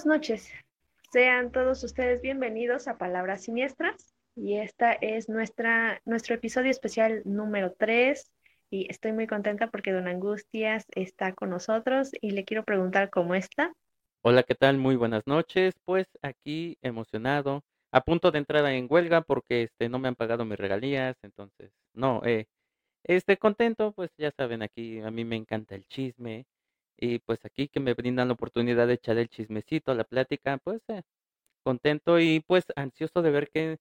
Buenas noches. Sean todos ustedes bienvenidos a Palabras Siniestras y esta es nuestra, nuestro episodio especial número 3 y estoy muy contenta porque Don Angustias está con nosotros y le quiero preguntar cómo está. Hola, ¿qué tal? Muy buenas noches. Pues aquí emocionado, a punto de entrar en huelga porque este no me han pagado mis regalías, entonces no, eh, este contento, pues ya saben, aquí a mí me encanta el chisme y pues aquí que me brindan la oportunidad de echar el chismecito, la plática, pues eh, contento y pues ansioso de ver qué,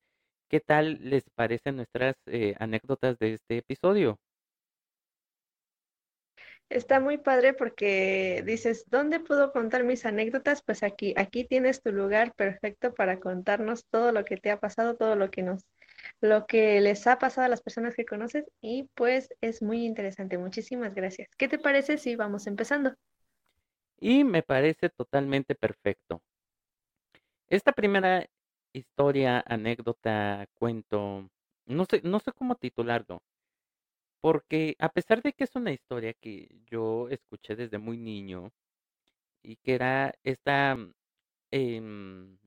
qué tal les parecen nuestras eh, anécdotas de este episodio. Está muy padre porque dices, ¿dónde puedo contar mis anécdotas? Pues aquí, aquí tienes tu lugar perfecto para contarnos todo lo que te ha pasado, todo lo que nos, lo que les ha pasado a las personas que conoces y pues es muy interesante. Muchísimas gracias. ¿Qué te parece si vamos empezando? Y me parece totalmente perfecto. Esta primera historia, anécdota, cuento, no sé, no sé cómo titularlo, porque a pesar de que es una historia que yo escuché desde muy niño y que era esta, em,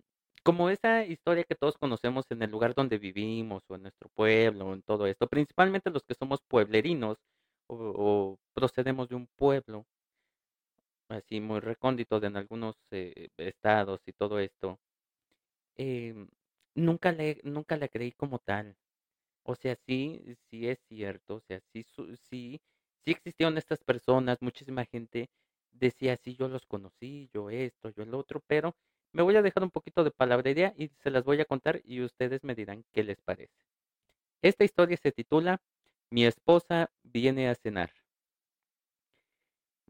como esa historia que todos conocemos en el lugar donde vivimos o en nuestro pueblo, en todo esto, principalmente los que somos pueblerinos o procedemos de un pueblo así muy recóndito de en algunos eh, estados y todo esto, em, nunca le, nunca la creí como tal. O sea, sí, sí es cierto, o sea, sí, sí, sí existieron estas personas, muchísima gente decía, sí, yo los conocí, yo esto, yo el otro, pero me voy a dejar un poquito de palabrería y se las voy a contar y ustedes me dirán qué les parece. Esta historia se titula Mi esposa viene a cenar.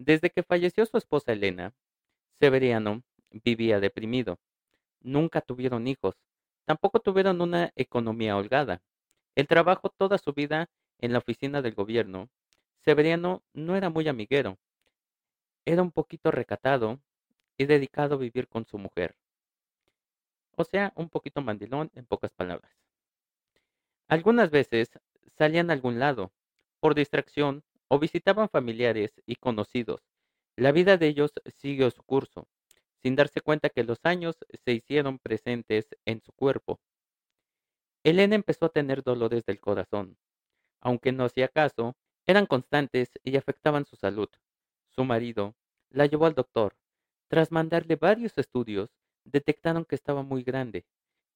Desde que falleció su esposa Elena, Severiano vivía deprimido. Nunca tuvieron hijos, tampoco tuvieron una economía holgada. El trabajo toda su vida en la oficina del gobierno, Severiano no era muy amiguero, era un poquito recatado y dedicado a vivir con su mujer. O sea, un poquito mandilón en pocas palabras. Algunas veces salían a algún lado, por distracción, o visitaban familiares y conocidos. La vida de ellos siguió su curso, sin darse cuenta que los años se hicieron presentes en su cuerpo. Elena empezó a tener dolores del corazón. Aunque no hacía caso, eran constantes y afectaban su salud. Su marido la llevó al doctor. Tras mandarle varios estudios, detectaron que estaba muy grande,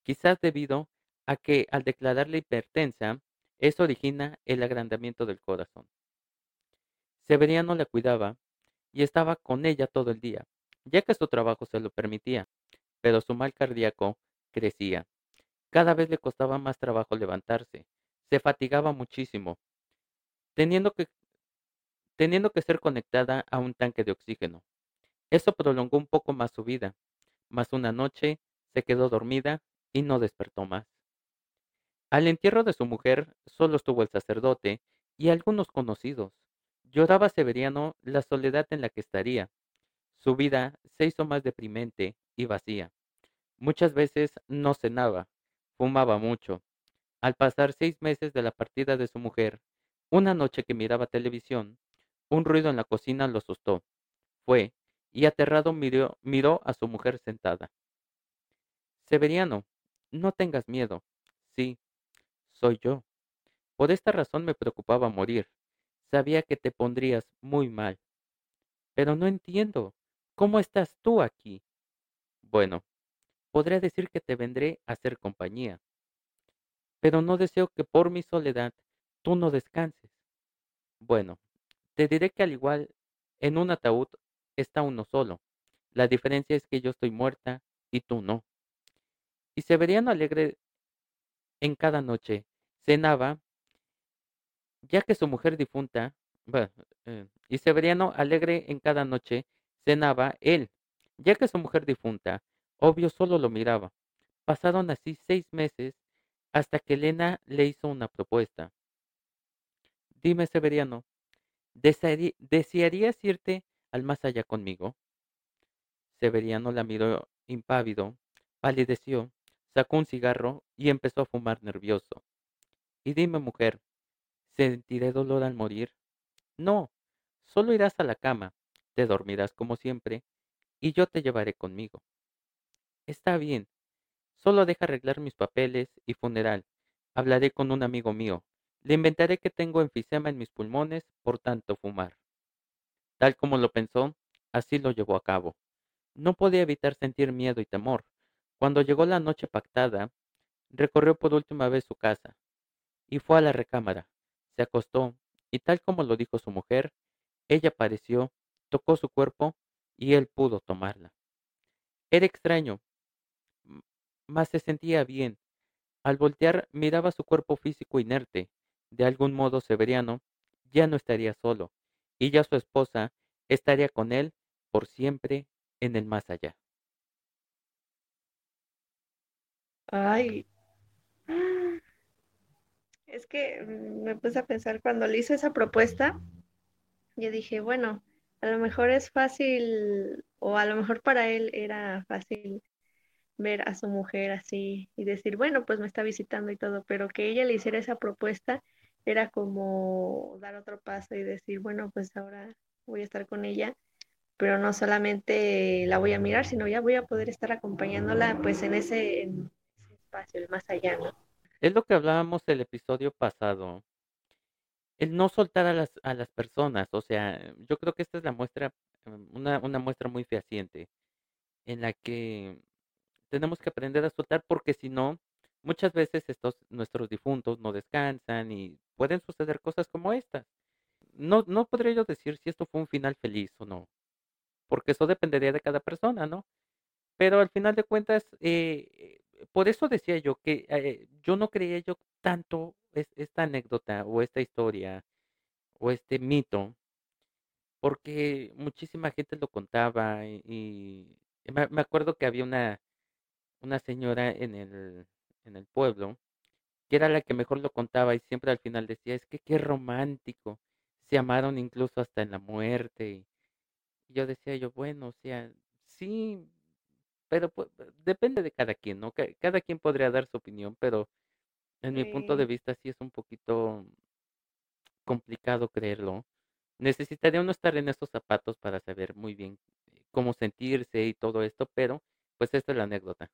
quizás debido a que al declararle hipertensa, eso origina el agrandamiento del corazón. Severiano la cuidaba y estaba con ella todo el día, ya que su trabajo se lo permitía, pero su mal cardíaco crecía. Cada vez le costaba más trabajo levantarse, se fatigaba muchísimo, teniendo que, teniendo que ser conectada a un tanque de oxígeno. Eso prolongó un poco más su vida, mas una noche se quedó dormida y no despertó más. Al entierro de su mujer solo estuvo el sacerdote y algunos conocidos. Lloraba Severiano la soledad en la que estaría. Su vida se hizo más deprimente y vacía. Muchas veces no cenaba, fumaba mucho. Al pasar seis meses de la partida de su mujer, una noche que miraba televisión, un ruido en la cocina lo asustó. Fue, y aterrado miró, miró a su mujer sentada. Severiano, no tengas miedo. Sí, soy yo. Por esta razón me preocupaba morir. Sabía que te pondrías muy mal. Pero no entiendo. ¿Cómo estás tú aquí? Bueno, podría decir que te vendré a hacer compañía. Pero no deseo que por mi soledad tú no descanses. Bueno, te diré que al igual en un ataúd está uno solo. La diferencia es que yo estoy muerta y tú no. Y Severiano alegre en cada noche cenaba, ya que su mujer difunta, eh, y Severiano alegre en cada noche cenaba él, ya que su mujer difunta, obvio solo lo miraba. Pasaron así seis meses hasta que Elena le hizo una propuesta. Dime, Severiano, ¿desearí- ¿desearías irte al más allá conmigo? Severiano la miró impávido, palideció, sacó un cigarro y empezó a fumar nervioso. Y dime, mujer, ¿sentiré dolor al morir? No, solo irás a la cama, te dormirás como siempre, y yo te llevaré conmigo. Está bien, solo deja arreglar mis papeles y funeral. Hablaré con un amigo mío. Le inventaré que tengo enfisema en mis pulmones por tanto fumar. Tal como lo pensó, así lo llevó a cabo. No podía evitar sentir miedo y temor. Cuando llegó la noche pactada, recorrió por última vez su casa y fue a la recámara. Se acostó y tal como lo dijo su mujer, ella apareció, tocó su cuerpo y él pudo tomarla. Era extraño, mas se sentía bien. Al voltear miraba su cuerpo físico inerte. De algún modo Severiano ya no estaría solo, y ya su esposa estaría con él por siempre en el más allá. Ay, es que mm, me puse a pensar cuando le hice esa propuesta, yo dije, bueno, a lo mejor es fácil, o a lo mejor para él era fácil ver a su mujer así y decir, bueno, pues me está visitando y todo, pero que ella le hiciera esa propuesta era como dar otro paso y decir, bueno, pues ahora voy a estar con ella, pero no solamente la voy a mirar, sino ya voy a poder estar acompañándola pues en ese, en ese espacio, el más allá, ¿no? Es lo que hablábamos el episodio pasado, el no soltar a las, a las personas, o sea, yo creo que esta es la muestra, em, una, una muestra muy fehaciente, en la que tenemos que aprender a soltar porque si no, muchas veces estos nuestros difuntos no descansan y pueden suceder cosas como estas. No, no podría yo decir si esto fue un final feliz o no, porque eso dependería de cada persona, ¿no? Pero al final de cuentas, eh, por eso decía yo que eh, yo no creía yo tanto es, esta anécdota o esta historia o este mito, porque muchísima gente lo contaba y, y me, me acuerdo que había una, una señora en el, en el pueblo, que era la que mejor lo contaba y siempre al final decía, es que qué romántico, se amaron incluso hasta en la muerte. Y yo decía yo, bueno, o sea, sí, pero pues, depende de cada quien, ¿no? Ca- Cada quien podría dar su opinión, pero en mi punto de vista sí es un poquito complicado creerlo. Necesitaría uno estar en estos zapatos para saber muy bien eh, cómo sentirse y todo esto, pero pues esta es la anécdota.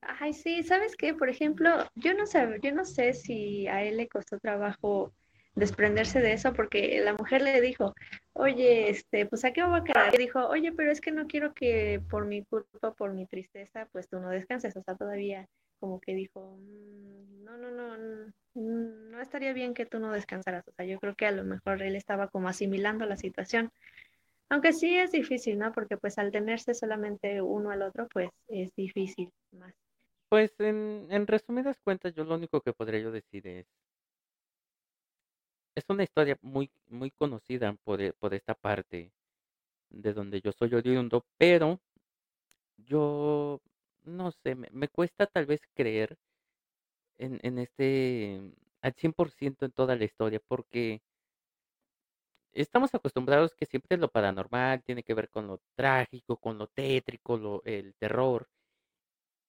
Ay, sí, ¿sabes qué? Por ejemplo, yo no sé, yo no sé si a él le costó trabajo desprenderse de eso porque la mujer le dijo, oye, este, pues ¿a qué voy a quedar? Y dijo, oye, pero es que no quiero que por mi culpa, por mi tristeza, pues tú no descanses. O sea, todavía como que dijo, "Mm, no, no, no, n- no estaría bien que tú no descansaras. O sea, yo creo que a lo mejor él estaba como asimilando la situación. Aunque sí es difícil, ¿no? Porque pues al tenerse solamente uno al otro, pues es difícil más. Pues en, en resumidas cuentas, yo lo único que podría yo decir es, es una historia muy, muy conocida por, e- por esta parte de donde yo soy oriundo, pero yo no sé, me, me cuesta tal vez creer en, en este al 100% en toda la historia, porque estamos acostumbrados que siempre lo paranormal tiene que ver con lo trágico, con lo tétrico, lo, el terror.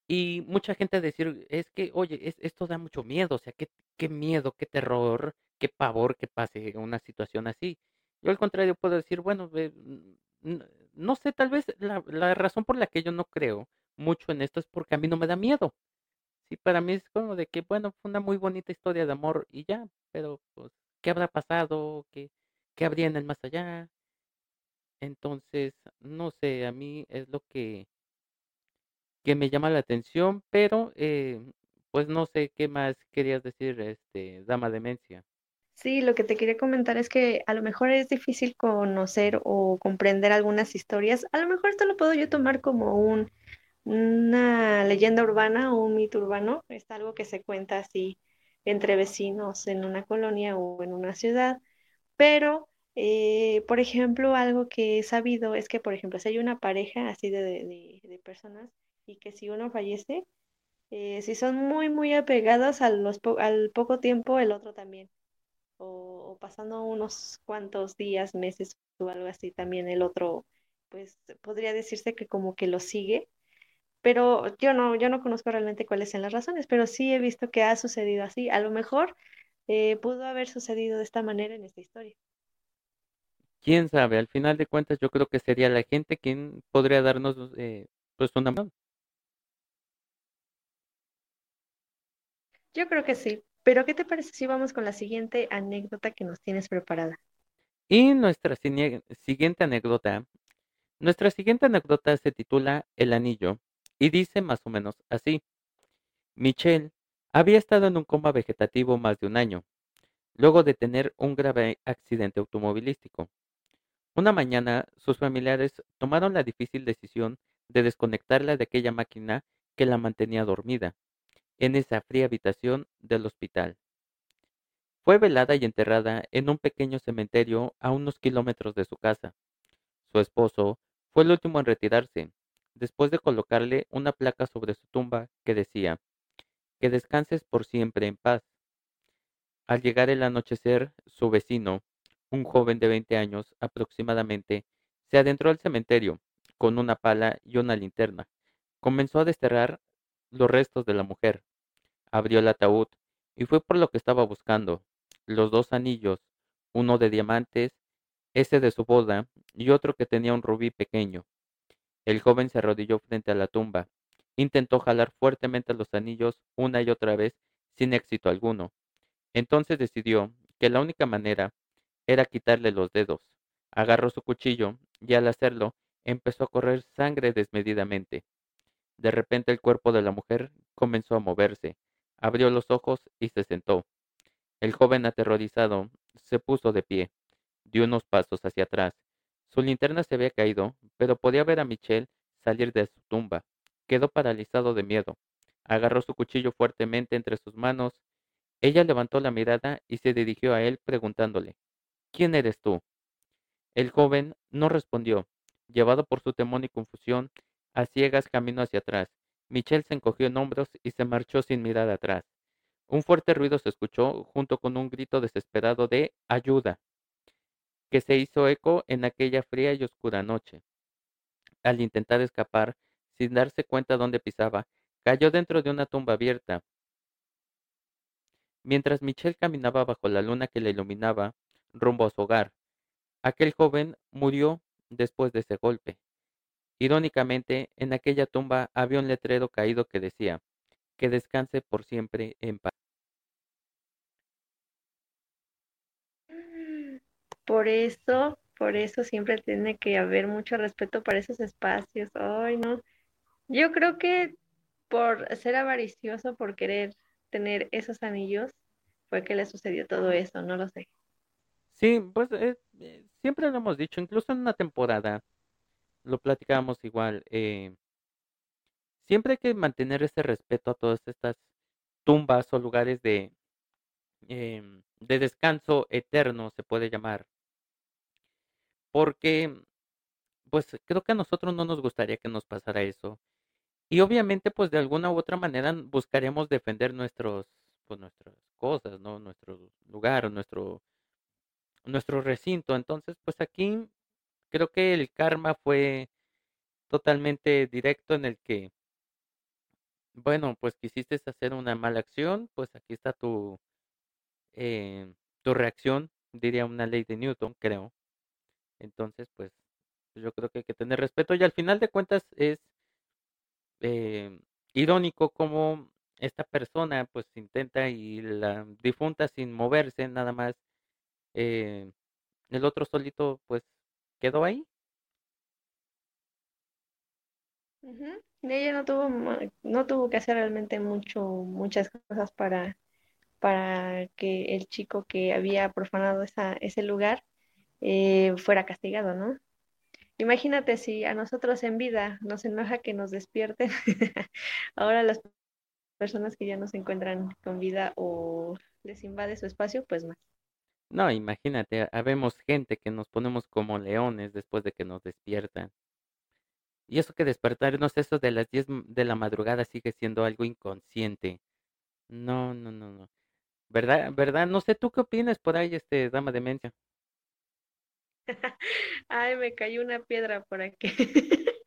Y mucha gente decir, es que, oye, es, esto da mucho miedo, o sea, qué, qué miedo, qué terror, qué pavor que pase una situación así. Yo al contrario puedo decir, bueno, no sé, tal vez la, la razón por la que yo no creo mucho en esto es porque a mí no me da miedo. Sí, para mí es como de que, bueno, fue una muy bonita historia de amor y ya, pero pues, ¿qué habrá pasado? ¿Qué, qué habría en el más allá? Entonces, no sé, a mí es lo que que me llama la atención, pero, eh, pues, no sé qué más querías decir, este, dama demencia. Sí, lo que te quería comentar es que a lo mejor es difícil conocer o comprender algunas historias. A lo mejor esto lo puedo yo tomar como un, una leyenda urbana o un mito urbano. Es algo que se cuenta así entre vecinos en una colonia o en una ciudad. Pero, eh, por ejemplo, algo que he sabido es que, por ejemplo, si hay una pareja así de, de, personas y que si uno fallece, eh, si son muy, muy apegados a los al poco tiempo, el otro también o, o pasando unos cuantos días, meses o algo así, también el otro, pues podría decirse que como que lo sigue, pero yo no, yo no conozco realmente cuáles son las razones, pero sí he visto que ha sucedido así. A lo mejor eh, pudo haber sucedido de esta manera en esta historia. Quién sabe, al final de cuentas yo creo que sería la gente quien podría darnos, eh, pues una Yo creo que sí. Pero ¿qué te parece si vamos con la siguiente anécdota que nos tienes preparada? Y nuestra siguiente anécdota, nuestra siguiente anécdota se titula El anillo y dice más o menos así. Michelle había estado en un coma vegetativo más de un año, luego de tener un grave accidente automovilístico. Una mañana, sus familiares tomaron la difícil decisión de desconectarla de aquella máquina que la mantenía dormida en esa fría habitación del hospital. Fue velada y enterrada en un pequeño cementerio a unos kilómetros de su casa. Su esposo fue el último en retirarse, después de colocarle una placa sobre su tumba que decía, que descanses por siempre en paz. Al llegar el anochecer, su vecino, un joven de 20 años aproximadamente, se adentró al cementerio con una pala y una linterna. Comenzó a desterrar los restos de la mujer. Abrió el ataúd y fue por lo que estaba buscando. Los dos anillos, uno de diamantes, ese de su boda, y otro que tenía un rubí pequeño. El joven se arrodilló frente a la tumba. Intentó jalar fuertemente los anillos una y otra vez, sin éxito alguno. Entonces decidió que la única manera era quitarle los dedos. Agarró su cuchillo y al hacerlo empezó a correr sangre desmedidamente. De repente el cuerpo de la mujer comenzó a moverse, abrió los ojos y se sentó. El joven aterrorizado se puso de pie, dio unos pasos hacia atrás. Su linterna se había caído, pero podía ver a Michelle salir de su tumba. Quedó paralizado de miedo. Agarró su cuchillo fuertemente entre sus manos. Ella levantó la mirada y se dirigió a él preguntándole, ¿Quién eres tú? El joven no respondió. Llevado por su temor y confusión, a ciegas caminó hacia atrás. Michelle se encogió en hombros y se marchó sin mirar atrás. Un fuerte ruido se escuchó junto con un grito desesperado de ayuda, que se hizo eco en aquella fría y oscura noche. Al intentar escapar, sin darse cuenta dónde pisaba, cayó dentro de una tumba abierta. Mientras Michelle caminaba bajo la luna que la iluminaba, rumbo a su hogar, aquel joven murió después de ese golpe. Irónicamente, en aquella tumba había un letrero caído que decía, que descanse por siempre en paz. Por eso, por eso siempre tiene que haber mucho respeto para esos espacios. Ay, no. Yo creo que por ser avaricioso, por querer tener esos anillos, fue que le sucedió todo eso, no lo sé. Sí, pues eh, eh, siempre lo hemos dicho, incluso en una temporada, lo platicábamos igual, eh, siempre hay que mantener ese respeto a todas estas tumbas o lugares de, em, de descanso eterno, se puede llamar. Porque, pues creo que a nosotros no nos gustaría que nos pasara eso. Y obviamente, pues de alguna u otra manera buscaríamos defender nuestros, pues nuestras cosas, ¿no? Nuestro lugar, nuestro, nuestro recinto. Entonces, pues aquí creo que el karma fue totalmente directo en el que, bueno, pues quisiste hacer una mala acción, pues aquí está tu, eh, tu reacción, diría una ley de Newton, creo. Entonces, pues yo creo que hay que tener respeto y al final de cuentas es eh, irónico como esta persona pues intenta y la difunta sin moverse nada más eh, el otro solito pues quedó ahí Ella no tuvo, no tuvo que hacer realmente mucho, muchas cosas para, para que el chico que había profanado esa, ese lugar eh, fuera castigado, ¿no? Imagínate si a nosotros en vida nos enoja que nos despierten, ahora las personas que ya no se encuentran con vida o les invade su espacio, pues más. No, imagínate, habemos gente que nos ponemos como leones después de que nos despiertan. Y eso que despertarnos, eso de las 10 de la madrugada sigue siendo algo inconsciente. No, no, no, no. ¿Verdad? ¿Verdad? No sé, ¿tú qué opinas por ahí, este, dama de demencia? Ay, me cayó una piedra por aquí.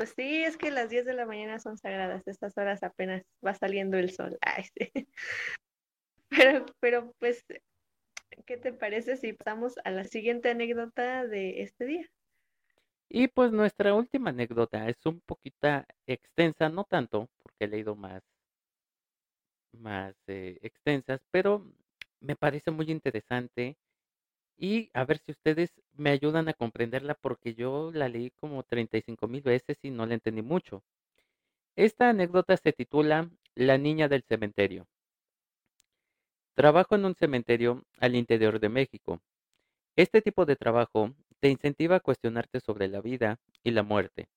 Pues sí, es que las 10 de la mañana son sagradas, estas horas apenas va saliendo el sol. Ay. Pero, pero pues, ¿qué te parece si pasamos a la siguiente anécdota de este día? Y pues nuestra última anécdota es un poquito extensa, no tanto, porque he leído más, más eh, extensas, pero me parece muy interesante y a ver si ustedes me ayudan a comprenderla porque yo la leí como 35 mil veces y no la entendí mucho. Esta anécdota se titula La niña del cementerio. Trabajo en un cementerio al interior de México. Este tipo de trabajo te incentiva a cuestionarte sobre la vida y la muerte.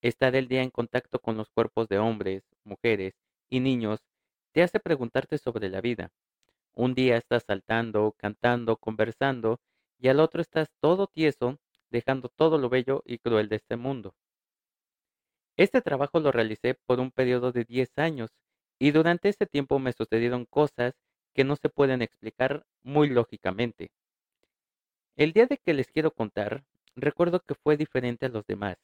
Estar el día en contacto con los cuerpos de hombres, mujeres y niños te hace preguntarte sobre la vida. Un día estás saltando, cantando, conversando, y al otro estás todo tieso, dejando todo lo bello y cruel de este mundo. Este trabajo lo realicé por un periodo de 10 años, y durante ese tiempo me sucedieron cosas que no se pueden explicar muy lógicamente. El día de que les quiero contar, recuerdo que fue diferente a los demás.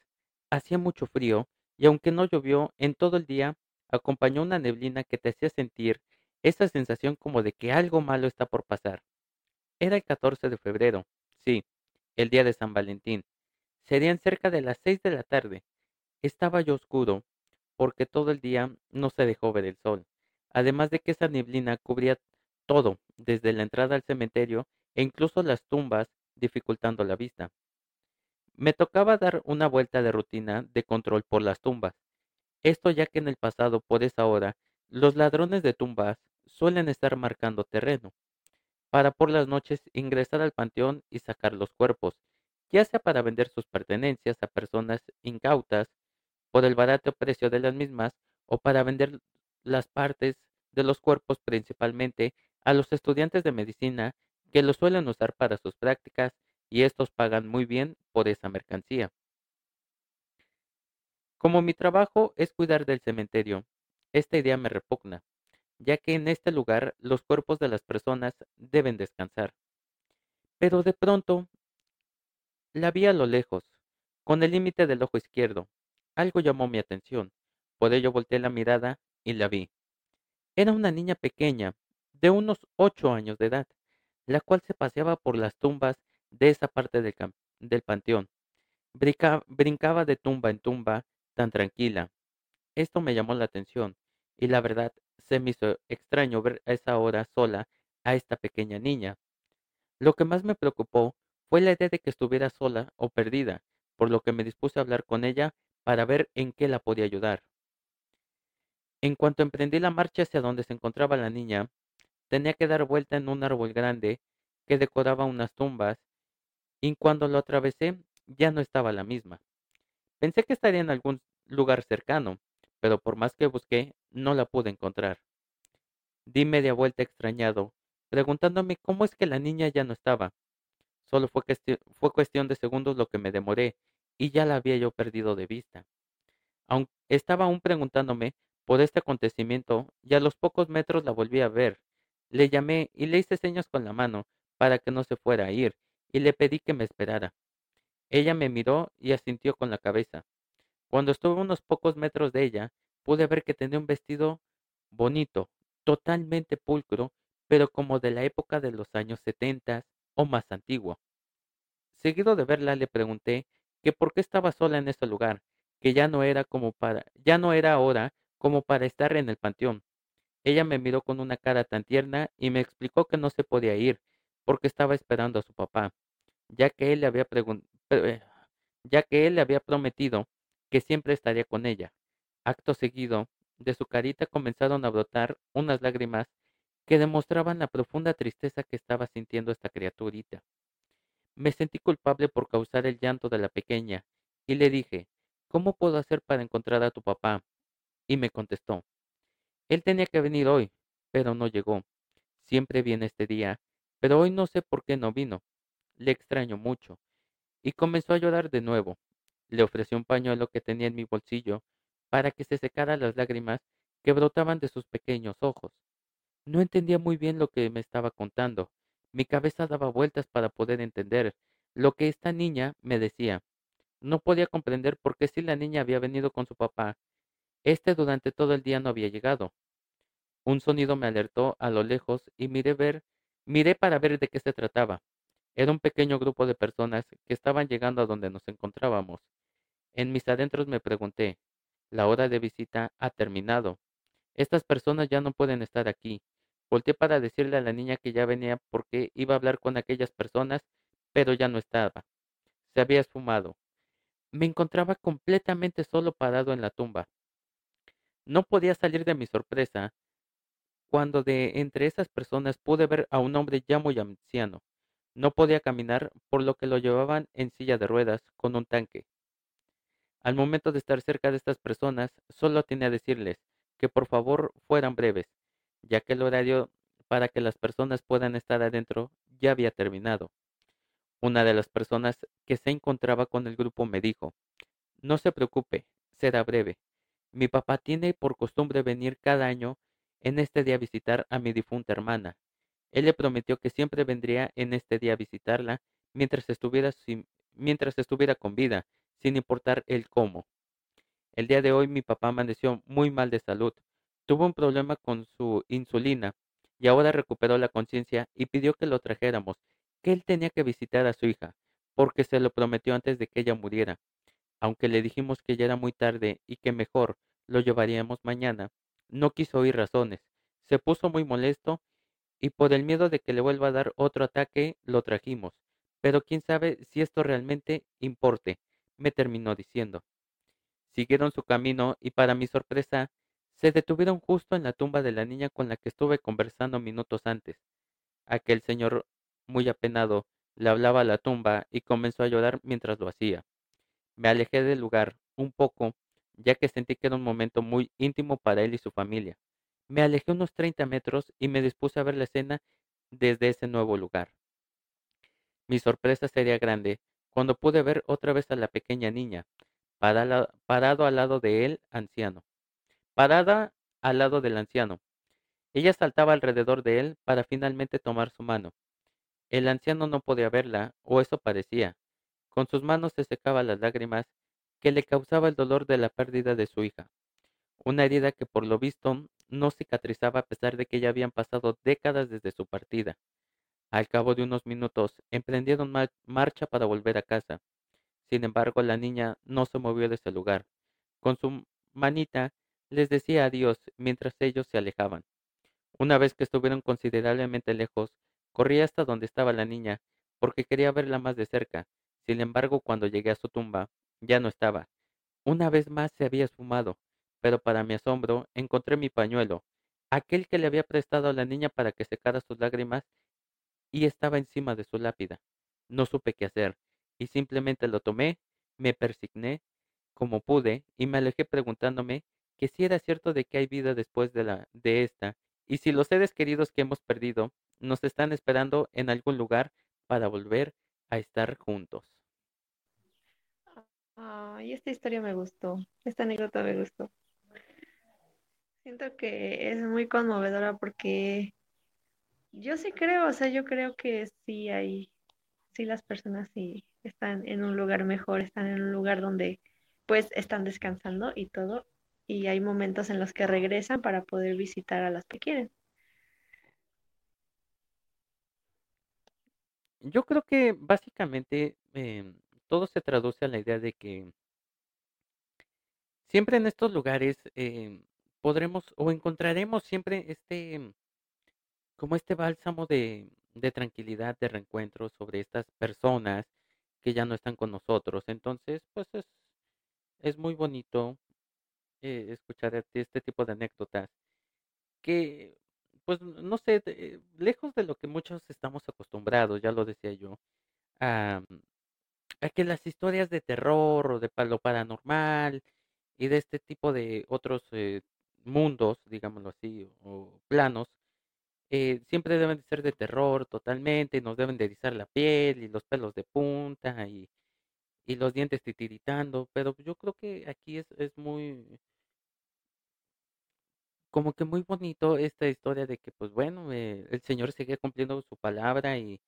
Hacía mucho frío y aunque no llovió, en todo el día acompañó una neblina que te hacía sentir esa sensación como de que algo malo está por pasar. Era el 14 de febrero, sí, el día de San Valentín. Serían cerca de las seis de la tarde. Estaba yo oscuro, porque todo el día no se dejó ver el sol. Además de que esa neblina cubría todo, desde la entrada al cementerio e incluso las tumbas dificultando la vista. Me tocaba dar una vuelta de rutina de control por las tumbas. Esto ya que en el pasado, por esa hora, los ladrones de tumbas suelen estar marcando terreno, para por las noches ingresar al panteón y sacar los cuerpos, ya sea para vender sus pertenencias a personas incautas por el barato precio de las mismas o para vender las partes de los cuerpos principalmente a los estudiantes de medicina que lo suelen usar para sus prácticas y estos pagan muy bien por esa mercancía. Como mi trabajo es cuidar del cementerio, esta idea me repugna, ya que en este lugar los cuerpos de las personas deben descansar. Pero de pronto la vi a lo lejos, con el límite del ojo izquierdo. Algo llamó mi atención, por ello volteé la mirada y la vi. Era una niña pequeña, de unos ocho años de edad, la cual se paseaba por las tumbas de esa parte del, del panteón. brincaba de tumba en tumba tan tranquila. Esto me llamó la atención, y la verdad se me hizo extraño ver a esa hora sola a esta pequeña niña. Lo que más me preocupó fue la idea de que estuviera sola o perdida, por lo que me dispuse a hablar con ella para ver en qué la podía ayudar. En cuanto emprendí la marcha hacia donde se encontraba la niña, tenía que dar vuelta en un árbol grande que decoraba unas tumbas, y cuando lo atravesé ya no estaba la misma. Pensé que estaría en algún lugar cercano, pero por más que busqué, no la pude encontrar. Di media vuelta extrañado, preguntándome cómo es que la niña ya no estaba. Solo fue, fue cuestión de segundos lo que me demoré, y ya la había yo perdido de vista. Aunque estaba aún preguntándome por este acontecimiento, y a los pocos metros la volví a ver. Le llamé y le hice señas con la mano para que no se fuera a ir, y le pedí que me esperara. Ella me miró y asintió con la cabeza. Cuando estuve unos pocos metros de ella, pude ver que tenía un vestido bonito, totalmente pulcro, pero como de la época de los años setentas o más antiguo. Seguido de verla le pregunté que por qué estaba sola en ese lugar, que ya no era como para, ya no era ahora como para estar en el panteón. Ella me miró con una cara tan tierna y me explicó que no se podía ir, porque estaba esperando a su papá, ya que él le había eh, ya que él le había prometido que siempre estaría con ella. Acto seguido, de su carita comenzaron a brotar unas lágrimas que demostraban la profunda tristeza que estaba sintiendo esta criaturita. Me sentí culpable por causar el llanto de la pequeña y le dije, ¿cómo puedo hacer para encontrar a tu papá? Y me contestó, él tenía que venir hoy, pero no llegó. Siempre viene este día, pero hoy no sé por qué no vino. Le extraño mucho. Y comenzó a llorar de nuevo. Le ofrecí un pañuelo que tenía en mi bolsillo para que se secara las lágrimas que brotaban de sus pequeños ojos. No entendía muy bien lo que me estaba contando. Mi cabeza daba vueltas para poder entender lo que esta niña me decía. No podía comprender por qué si la niña había venido con su papá, este durante todo el día no había llegado. Un sonido me alertó a lo lejos y miré ver, miré para ver de qué se trataba. Era un pequeño grupo de personas que estaban llegando a donde nos encontrábamos. En mis adentros me pregunté, la hora de visita ha terminado. Estas personas ya no pueden estar aquí. Volté para decirle a la niña que ya venía porque iba a hablar con aquellas personas, pero ya no estaba. Se había esfumado. Me encontraba completamente solo parado en la tumba. No podía salir de mi sorpresa cuando de entre esas personas pude ver a un hombre ya muy anciano. No podía caminar, por lo que lo llevaban en silla de ruedas, con un tanque. Al momento de estar cerca de estas personas, solo tenía a decirles que por favor fueran breves, ya que el horario para que las personas puedan estar adentro ya había terminado. Una de las personas que se encontraba con el grupo me dijo, no se preocupe, será breve. Mi papá tiene por costumbre venir cada año en este día a visitar a mi difunta hermana. Él le prometió que siempre vendría en este día a visitarla mientras estuviera, mientras estuviera con vida, sin importar el cómo. El día de hoy mi papá amaneció muy mal de salud. Tuvo un problema con su insulina y ahora recuperó la conciencia y pidió que lo trajéramos, que él tenía que visitar a su hija, porque se lo prometió antes de que ella muriera. Aunque le dijimos que ya era muy tarde y que mejor lo llevaríamos mañana, no quiso oír razones. Se puso muy molesto y por el miedo de que le vuelva a dar otro ataque, lo trajimos. Pero quién sabe si esto realmente importe, me terminó diciendo. Siguieron su camino y para mi sorpresa, se detuvieron justo en la tumba de la niña con la que estuve conversando minutos antes. Aquel señor, muy apenado, le hablaba a la tumba y comenzó a llorar mientras lo hacía. Me alejé del lugar un poco, ya que sentí que era un momento muy íntimo para él y su familia. Me alejé unos 30 metros y me dispuse a ver la escena desde ese nuevo lugar. Mi sorpresa sería grande cuando pude ver otra vez a la pequeña niña, parado al lado de él, anciano. Parada al lado del anciano. Ella saltaba alrededor de él para finalmente tomar su mano. El anciano no podía verla, o eso parecía. Con sus manos se secaba las lágrimas que le causaba el dolor de la pérdida de su hija. Una herida que por lo visto no cicatrizaba a pesar de que ya habían pasado décadas desde su partida. Al cabo de unos minutos emprendieron marcha para volver a casa. Sin embargo, la niña no se movió de ese lugar. Con su manita les decía adiós mientras ellos se alejaban. Una vez que estuvieron considerablemente lejos, corrí hasta donde estaba la niña, porque quería verla más de cerca, sin embargo, cuando llegué a su tumba, ya no estaba. Una vez más se había esfumado, pero para mi asombro encontré mi pañuelo, aquel que le había prestado a la niña para que secara sus lágrimas, y estaba encima de su lápida. No supe qué hacer, y simplemente lo tomé, me persigné como pude, y me alejé preguntándome que si era cierto de que hay vida después de la de esta, y si los seres queridos que hemos perdido nos están esperando en algún lugar para volver a estar juntos. Ay, esta historia me gustó, esta anécdota me gustó. Siento que es muy conmovedora porque yo sí creo, o sea, yo creo que sí hay, sí las personas sí están en un lugar mejor, están en un lugar donde pues están descansando y todo, y hay momentos en los que regresan para poder visitar a las que quieren. Yo creo que básicamente em, todo se traduce a la idea de que siempre en estos lugares em, podremos o encontraremos siempre este, como este bálsamo de, tranquilidad, de reencuentro sobre estas personas que ya no están con nosotros. Entonces, pues es, muy bonito eh, escuchar este, tipo de anécdotas que, pues, no sé, lejos de lo que muchos estamos acostumbrados, ya lo decía yo, a, a que las historias de terror o de lo paranormal y de este tipo de otros eh, mundos, digámoslo así, o planos, eh, siempre deben de ser de terror totalmente, nos deben de erizar la piel y los pelos de punta y, y los dientes titiritando, pero yo creo que aquí es, es muy, como que muy bonito esta historia de que, pues bueno, eh, el Señor seguía cumpliendo su palabra y,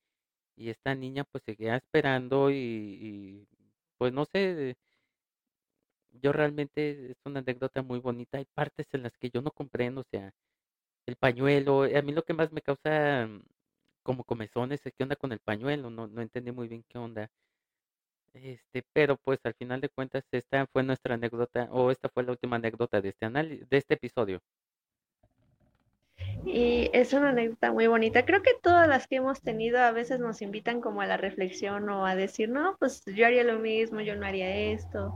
y esta niña pues seguía esperando y, pues no sé, yo realmente es una anécdota muy bonita. Hay partes en las que yo no comprendo, o sea, el pañuelo, a mí lo que más me causa como comezones, ¿qué onda con el pañuelo? No, no entendí muy bien qué onda. Este, pero pues al final de cuentas esta fue nuestra anécdota o esta fue la última anécdota de este análisis, de este episodio. Y es una anécdota muy bonita. Creo que todas las que hemos tenido a veces nos invitan como a la reflexión o a decir, no, pues yo haría lo mismo, yo no haría esto,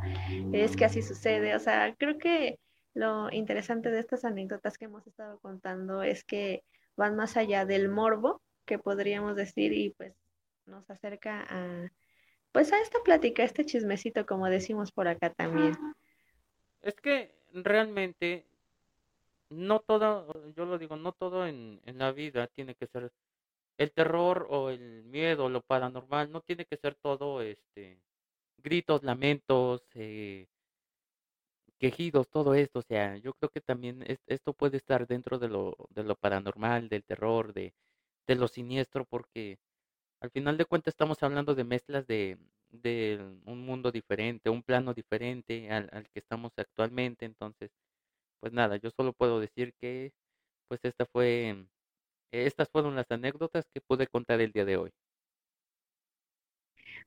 es que así sucede. O sea, creo que lo interesante de estas anécdotas que hemos estado contando es que van más allá del morbo, que podríamos decir, y pues nos acerca a, pues a esta plática, a este chismecito, como decimos por acá también. Es que realmente no todo, yo lo digo, no todo en, en la vida tiene que ser el terror o el miedo, lo paranormal, no tiene que ser todo este gritos, lamentos, eh, quejidos, todo esto, o sea, yo creo que también esto puede estar dentro de lo, de lo paranormal, del terror, de, de lo siniestro, porque al final de cuentas estamos hablando de mezclas de, de un mundo diferente, un plano diferente al, al que estamos actualmente, entonces, pues nada, yo solo puedo decir que pues esta fue, estas fueron las anécdotas que pude contar el día de hoy.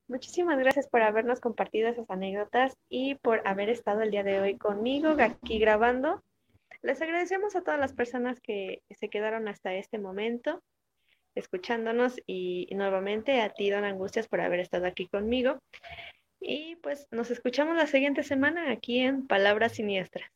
Muchísimas gracias por habernos compartido esas anécdotas y por haber estado el día de hoy conmigo aquí grabando. Les agradecemos a todas las personas que se quedaron hasta este momento escuchándonos y, nuevamente a ti, Don Angustias, por haber estado aquí conmigo. Y pues nos escuchamos la siguiente semana aquí en Palabras Siniestras.